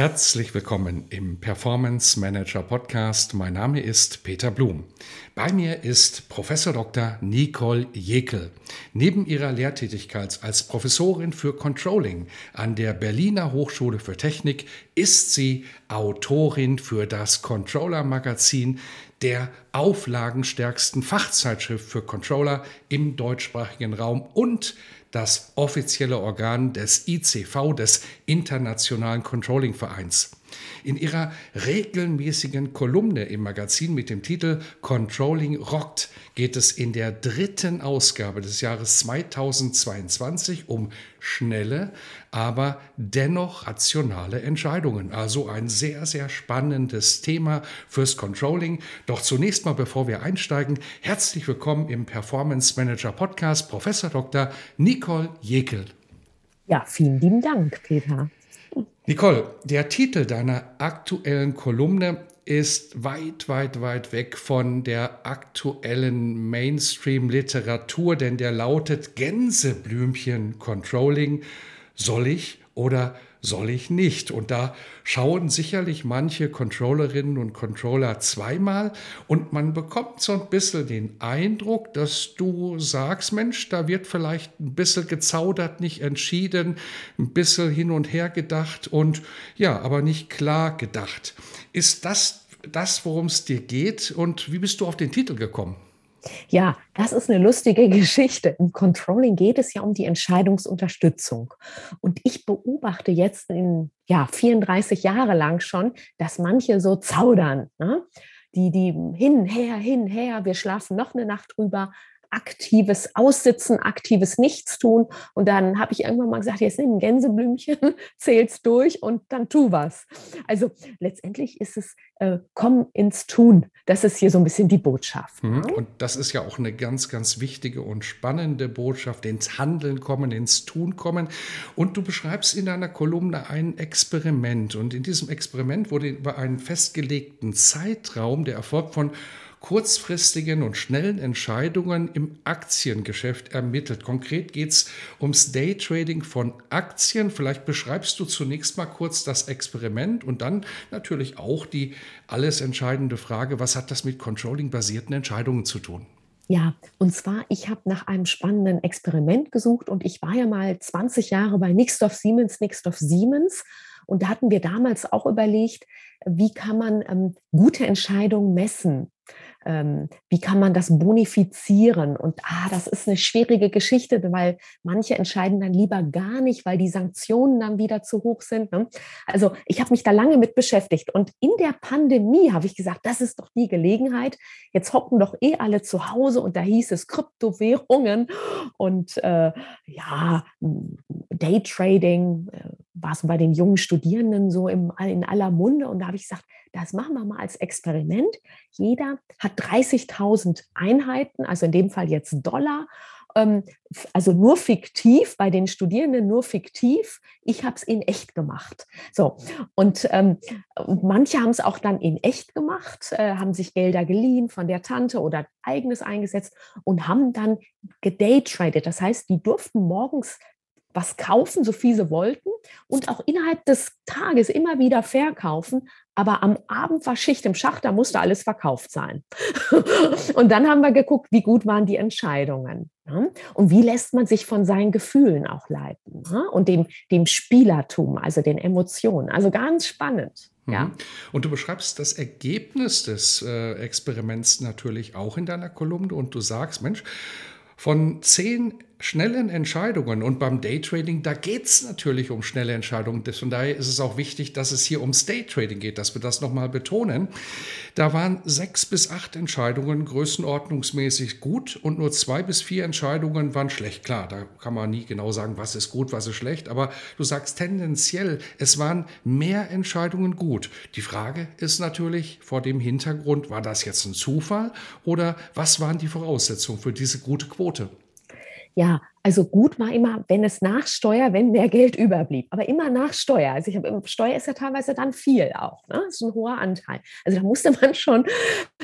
Herzlich willkommen im Performance Manager Podcast. Mein Name ist Peter Blum. Bei mir ist Professor Dr. Nicole Jekel. Neben ihrer Lehrtätigkeit als Professorin für Controlling an der Berliner Hochschule für Technik ist sie Autorin für das Controller Magazin, der auflagenstärksten Fachzeitschrift für Controller im deutschsprachigen Raum und das offizielle Organ des ICV, des Internationalen Controlling Vereins. In ihrer regelmäßigen Kolumne im Magazin mit dem Titel Controlling Rockt geht es in der dritten Ausgabe des Jahres 2022 um schnelle, aber dennoch rationale Entscheidungen. Also ein sehr, sehr spannendes Thema fürs Controlling. Doch zunächst mal, bevor wir einsteigen, herzlich willkommen im Performance Manager Podcast, Professor Dr. Nicole Jekel. Ja, vielen lieben Dank, Peter. Nicole, der Titel deiner aktuellen Kolumne ist weit, weit, weit weg von der aktuellen Mainstream-Literatur, denn der lautet Gänseblümchen Controlling. Soll ich oder soll ich nicht? Und da schauen sicherlich manche Controllerinnen und Controller zweimal und man bekommt so ein bisschen den Eindruck, dass du sagst, Mensch, da wird vielleicht ein bisschen gezaudert, nicht entschieden, ein bisschen hin und her gedacht und ja, aber nicht klar gedacht. Ist das das, worum es dir geht und wie bist du auf den Titel gekommen? Ja, das ist eine lustige Geschichte. Im Controlling geht es ja um die Entscheidungsunterstützung. Und ich beobachte jetzt in ja, 34 Jahre lang schon, dass manche so zaudern. Ne? Die, die hin, her, hin, her, wir schlafen noch eine Nacht drüber, aktives Aussitzen, aktives Nichtstun. Und dann habe ich irgendwann mal gesagt, jetzt nimm ein Gänseblümchen, zähl's durch und dann tu was. Also letztendlich ist es, äh, komm ins Tun. Das ist hier so ein bisschen die Botschaft. Mhm. Und das ist ja auch eine ganz, ganz wichtige und spannende Botschaft, ins Handeln kommen, ins Tun kommen. Und du beschreibst in deiner Kolumne ein Experiment. Und in diesem Experiment wurde über einen festgelegten Zeitraum der Erfolg von kurzfristigen und schnellen Entscheidungen im Aktiengeschäft ermittelt. Konkret geht es ums Daytrading von Aktien. Vielleicht beschreibst du zunächst mal kurz das Experiment und dann natürlich auch die alles entscheidende Frage, was hat das mit Controlling-basierten Entscheidungen zu tun? Ja, und zwar, ich habe nach einem spannenden Experiment gesucht und ich war ja mal 20 Jahre bei Nixdorf Siemens, Nixdorf Siemens. Und da hatten wir damals auch überlegt, wie kann man ähm, gute Entscheidungen messen? Ähm, wie kann man das bonifizieren? Und ah, das ist eine schwierige Geschichte, weil manche entscheiden dann lieber gar nicht, weil die Sanktionen dann wieder zu hoch sind. Ne? Also ich habe mich da lange mit beschäftigt. Und in der Pandemie habe ich gesagt, das ist doch die Gelegenheit. Jetzt hocken doch eh alle zu Hause und da hieß es Kryptowährungen und äh, ja, Daytrading äh, war es bei den jungen Studierenden so im, in aller Munde. Und da habe ich gesagt, das machen wir mal als Experiment. Jeder hat 30.000 Einheiten, also in dem Fall jetzt Dollar, ähm, also nur fiktiv, bei den Studierenden nur fiktiv. Ich habe es in echt gemacht. So, und, ähm, manche haben es auch dann in echt gemacht, äh, haben sich Gelder geliehen von der Tante oder eigenes eingesetzt und haben dann gedaytradet. Das heißt, die durften morgens was kaufen, so viel sie wollten und auch innerhalb des Tages immer wieder verkaufen. Aber am Abend war Schicht im Schacht, da musste alles verkauft sein. und dann haben wir geguckt, wie gut waren die Entscheidungen. Und wie lässt man sich von seinen Gefühlen auch leiten und dem, dem Spielertum, also den Emotionen. Also ganz spannend. Ja. Mhm. Und du beschreibst das Ergebnis des äh, Experiments natürlich auch in deiner Kolumne und du sagst, Mensch, von zehn schnellen Entscheidungen und beim Daytrading, da geht es natürlich um schnelle Entscheidungen. Von daher ist es auch wichtig, dass es hier ums Daytrading geht, dass wir das nochmal betonen. Da waren sechs bis acht Entscheidungen größenordnungsmäßig gut und nur zwei bis vier Entscheidungen waren schlecht. Klar, da kann man nie genau sagen, was ist gut, was ist schlecht, aber du sagst tendenziell, es waren mehr Entscheidungen gut. Die Frage ist natürlich vor dem Hintergrund, war das jetzt ein Zufall oder was waren die Voraussetzungen für diese gute Quote? Ja, also gut war immer, wenn es nach Steuer, wenn mehr Geld überblieb, aber immer nach Steuer. Also ich habe Steuer ist ja teilweise dann viel auch, ne? Das ist ein hoher Anteil. Also da musste man schon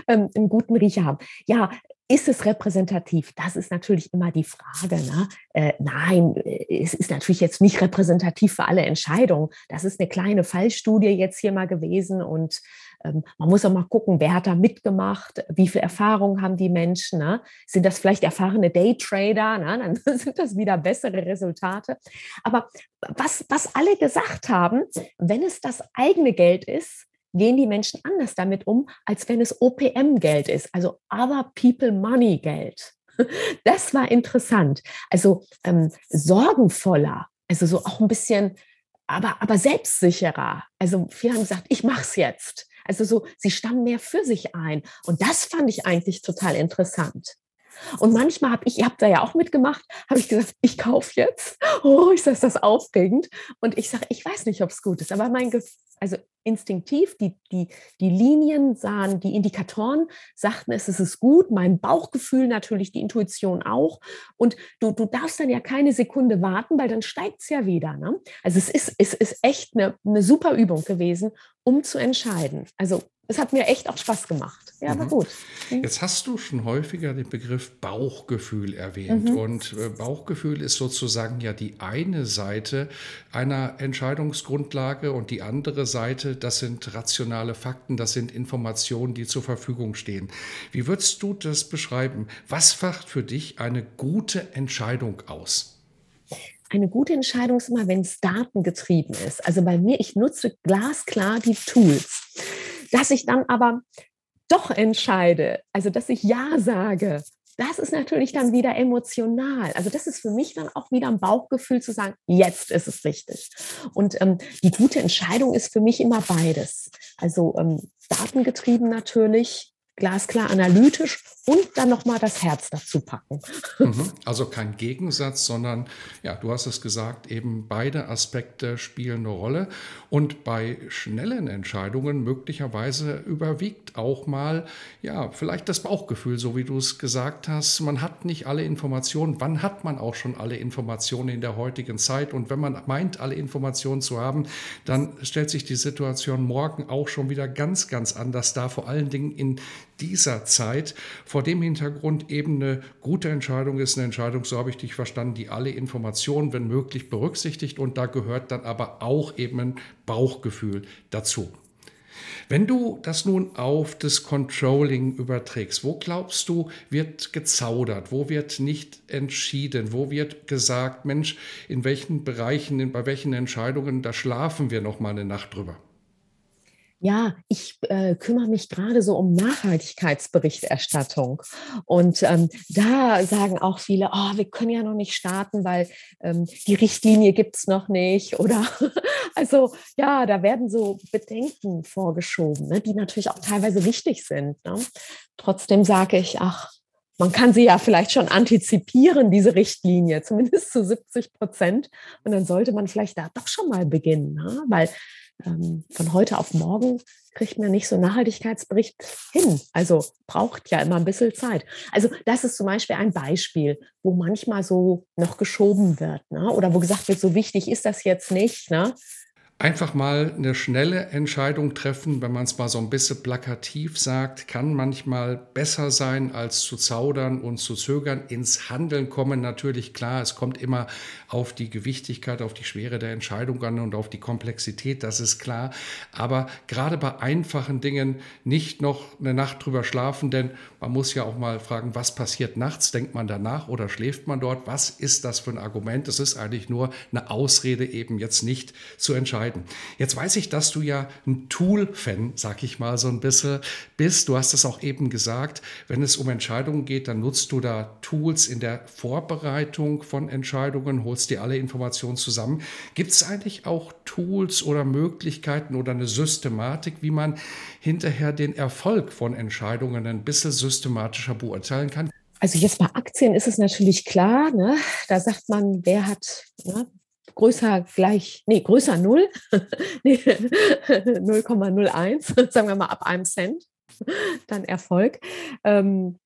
ähm, einen guten Riecher haben. Ja, ist es repräsentativ? Das ist natürlich immer die Frage. Ne? Äh, nein, es ist natürlich jetzt nicht repräsentativ für alle Entscheidungen. Das ist eine kleine Fallstudie jetzt hier mal gewesen und ähm, man muss auch mal gucken, wer hat da mitgemacht, wie viel Erfahrung haben die Menschen. Ne? Sind das vielleicht erfahrene Daytrader? Ne? Dann sind das wieder bessere Resultate. Aber was, was alle gesagt haben, wenn es das eigene Geld ist, gehen die Menschen anders damit um, als wenn es OPM-Geld ist, also Other People Money Geld. Das war interessant. Also ähm, sorgenvoller, also so auch ein bisschen, aber, aber selbstsicherer. Also viele haben gesagt, ich mache es jetzt. Also so, sie standen mehr für sich ein. Und das fand ich eigentlich total interessant. Und manchmal habe ich, ihr habt da ja auch mitgemacht, habe ich gesagt, ich kaufe jetzt. Oh, ist das das aufregend? Und ich sage, ich weiß nicht, ob es gut ist, aber mein Gefühl, also instinktiv, die, die, die Linien sahen, die Indikatoren sagten, es ist gut, mein Bauchgefühl natürlich, die Intuition auch. Und du, du darfst dann ja keine Sekunde warten, weil dann steigt es ja wieder. Ne? Also es ist, es ist echt eine, eine super Übung gewesen, um zu entscheiden. Also es hat mir echt auch Spaß gemacht. Ja, mhm. war gut. Jetzt hast du schon häufiger den Begriff Bauchgefühl erwähnt. Mhm. Und äh, Bauchgefühl ist sozusagen ja die eine Seite einer Entscheidungsgrundlage und die andere Seite, das sind rationale Fakten, das sind Informationen, die zur Verfügung stehen. Wie würdest du das beschreiben? Was macht für dich eine gute Entscheidung aus? eine gute Entscheidung ist immer, wenn es datengetrieben ist. Also bei mir, ich nutze glasklar die Tools. Dass ich dann aber doch entscheide, also dass ich Ja sage, das ist natürlich dann wieder emotional. Also das ist für mich dann auch wieder ein Bauchgefühl zu sagen, jetzt ist es richtig. Und ähm, die gute Entscheidung ist für mich immer beides. Also ähm, datengetrieben natürlich, glasklar analytisch und dann nochmal das Herz dazu packen. Mhm. Also kein Gegensatz, sondern ja, du hast es gesagt, eben beide Aspekte spielen eine Rolle. Und bei schnellen Entscheidungen möglicherweise überwiegt auch mal, ja, vielleicht das Bauchgefühl, so wie du es gesagt hast. Man hat nicht alle Informationen. Wann hat man auch schon alle Informationen in der heutigen Zeit? Und wenn man meint, alle Informationen zu haben, dann stellt sich die Situation morgen auch schon wieder ganz, ganz anders dar. Vor allen Dingen in dieser Zeit. Vor dem Hintergrund eben eine gute Entscheidung ist eine Entscheidung, so habe ich dich verstanden, die alle Informationen, wenn möglich, berücksichtigt und da gehört dann aber auch eben ein Bauchgefühl dazu. Wenn du das nun auf das Controlling überträgst, wo glaubst du, wird gezaudert? Wo wird nicht entschieden? Wo wird gesagt, Mensch, in welchen Bereichen, bei welchen Entscheidungen, da schlafen wir noch mal eine Nacht drüber? Ja, ich äh, kümmere mich gerade so um Nachhaltigkeitsberichterstattung. Und ähm, da sagen auch viele, oh, wir können ja noch nicht starten, weil ähm, die Richtlinie gibt es noch nicht. Oder also ja, da werden so Bedenken vorgeschoben, ne, die natürlich auch teilweise wichtig sind. Ne? Trotzdem sage ich, ach, man kann sie ja vielleicht schon antizipieren, diese Richtlinie, zumindest zu 70 Prozent. Und dann sollte man vielleicht da doch schon mal beginnen, ne? weil ähm, von heute auf morgen kriegt man nicht so einen Nachhaltigkeitsbericht hin. Also braucht ja immer ein bisschen Zeit. Also das ist zum Beispiel ein Beispiel, wo manchmal so noch geschoben wird ne? oder wo gesagt wird, so wichtig ist das jetzt nicht. Ne? Einfach mal eine schnelle Entscheidung treffen, wenn man es mal so ein bisschen plakativ sagt, kann manchmal besser sein, als zu zaudern und zu zögern. Ins Handeln kommen natürlich klar, es kommt immer auf die Gewichtigkeit, auf die Schwere der Entscheidung an und auf die Komplexität, das ist klar. Aber gerade bei einfachen Dingen nicht noch eine Nacht drüber schlafen, denn man muss ja auch mal fragen, was passiert nachts? Denkt man danach oder schläft man dort? Was ist das für ein Argument? Es ist eigentlich nur eine Ausrede, eben jetzt nicht zu entscheiden entscheiden. Jetzt weiß ich, dass du ja ein Tool-Fan, sag ich mal so ein bisschen, bist. Du hast es auch eben gesagt, wenn es um Entscheidungen geht, dann nutzt du da Tools in der Vorbereitung von Entscheidungen, holst dir alle Informationen zusammen. Gibt es eigentlich auch Tools oder Möglichkeiten oder eine Systematik, wie man hinterher den Erfolg von Entscheidungen ein bisschen systematischer beurteilen kann? Also jetzt bei Aktien ist es natürlich klar, ne? da sagt man, wer hat ne? Größer gleich, nee, größer 0, 0,01, sagen wir mal ab einem Cent, dann Erfolg. Ähm,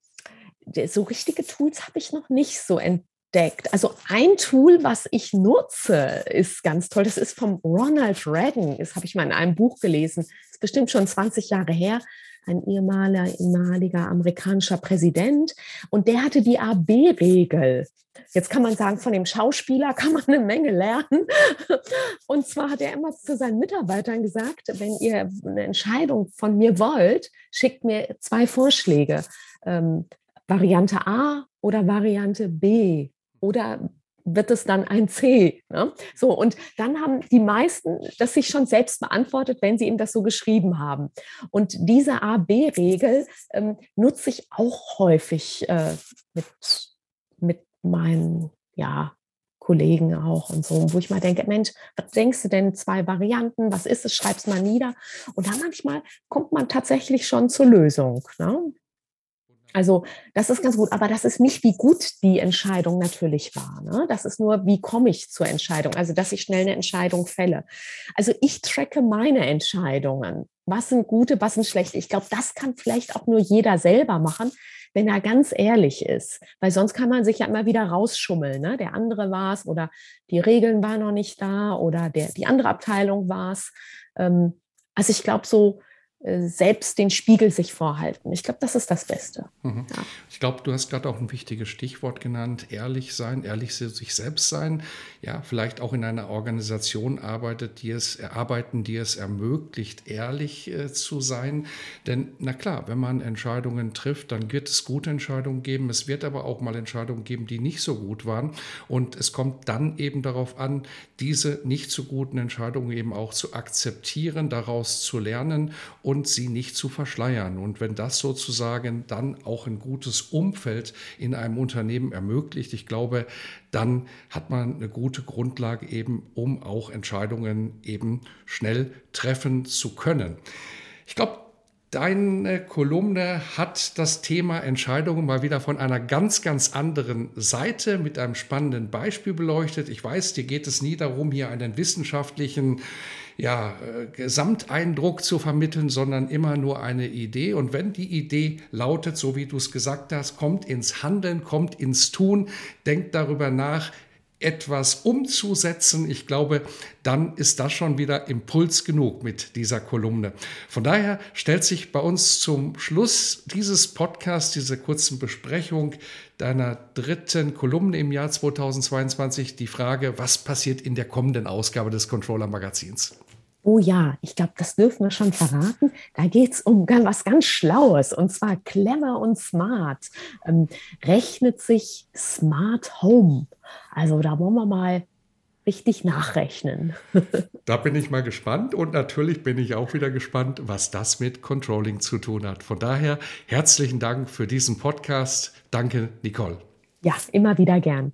so richtige Tools habe ich noch nicht so entdeckt. Also ein Tool, was ich nutze, ist ganz toll. Das ist vom Ronald Reagan. Das habe ich mal in einem Buch gelesen. Das ist bestimmt schon 20 Jahre her ein ehemaliger, amerikanischer Präsident. Und der hatte die AB-Regel. Jetzt kann man sagen, von dem Schauspieler kann man eine Menge lernen. Und zwar hat er immer zu seinen Mitarbeitern gesagt, wenn ihr eine Entscheidung von mir wollt, schickt mir zwei Vorschläge. Ähm, Variante A oder Variante B oder wird es dann ein C. Ne? So, und dann haben die meisten das sich schon selbst beantwortet, wenn sie ihm das so geschrieben haben. Und diese A-B-Regel ähm, nutze ich auch häufig äh, mit, mit meinen ja, Kollegen auch und so, wo ich mal denke, Mensch, was denkst du denn, zwei Varianten, was ist es, schreib es mal nieder. Und dann manchmal kommt man tatsächlich schon zur Lösung. Ne? Also das ist ganz gut, aber das ist nicht, wie gut die Entscheidung natürlich war. Ne? Das ist nur, wie komme ich zur Entscheidung, also dass ich schnell eine Entscheidung fälle. Also ich tracke meine Entscheidungen. Was sind gute, was sind schlechte? Ich glaube, das kann vielleicht auch nur jeder selber machen, wenn er ganz ehrlich ist. Weil sonst kann man sich ja immer wieder rausschummeln. Ne? Der andere war es oder die Regeln waren noch nicht da oder der, die andere Abteilung war es. Ähm, also ich glaube, so selbst den Spiegel sich vorhalten. Ich glaube, das ist das Beste. Mhm. Ja. Ich glaube, du hast gerade auch ein wichtiges Stichwort genannt, ehrlich sein, ehrlich sich selbst sein. Ja, vielleicht auch in einer Organisation arbeitet, die es, arbeiten, die es ermöglicht, ehrlich äh, zu sein. Denn, na klar, wenn man Entscheidungen trifft, dann wird es gute Entscheidungen geben. Es wird aber auch mal Entscheidungen geben, die nicht so gut waren. Und es kommt dann eben darauf an, diese nicht so guten Entscheidungen eben auch zu akzeptieren, daraus zu lernen und sie nicht zu verschleiern. Und wenn das sozusagen dann auch ein gutes Umfeld in einem Unternehmen ermöglicht, ich glaube, dann hat man eine gute Grundlage eben, um auch Entscheidungen eben schnell treffen zu können. Ich glaube, Deine Kolumne hat das Thema Entscheidungen mal wieder von einer ganz, ganz anderen Seite mit einem spannenden Beispiel beleuchtet. Ich weiß, dir geht es nie darum, hier einen wissenschaftlichen ja, äh, Gesamteindruck zu vermitteln, sondern immer nur eine Idee. Und wenn die Idee lautet, so wie du es gesagt hast, kommt ins Handeln, kommt ins Tun, denkt darüber nach, etwas umzusetzen, ich glaube, dann ist das schon wieder Impuls genug mit dieser Kolumne. Von daher stellt sich bei uns zum Schluss dieses Podcasts, dieser kurzen Besprechung deiner dritten Kolumne im Jahr 2022 die Frage, was passiert in der kommenden Ausgabe des Controller Magazins? Oh ja, ich glaube, das dürfen wir schon verraten. Da geht es um was ganz Schlaues und zwar clever und smart. Ähm, rechnet sich Smart Home. Also da wollen wir mal richtig nachrechnen. da bin ich mal gespannt und natürlich bin ich auch wieder gespannt, was das mit Controlling zu tun hat. Von daher herzlichen Dank für diesen Podcast. Danke, Nicole. Ja, immer wieder gern.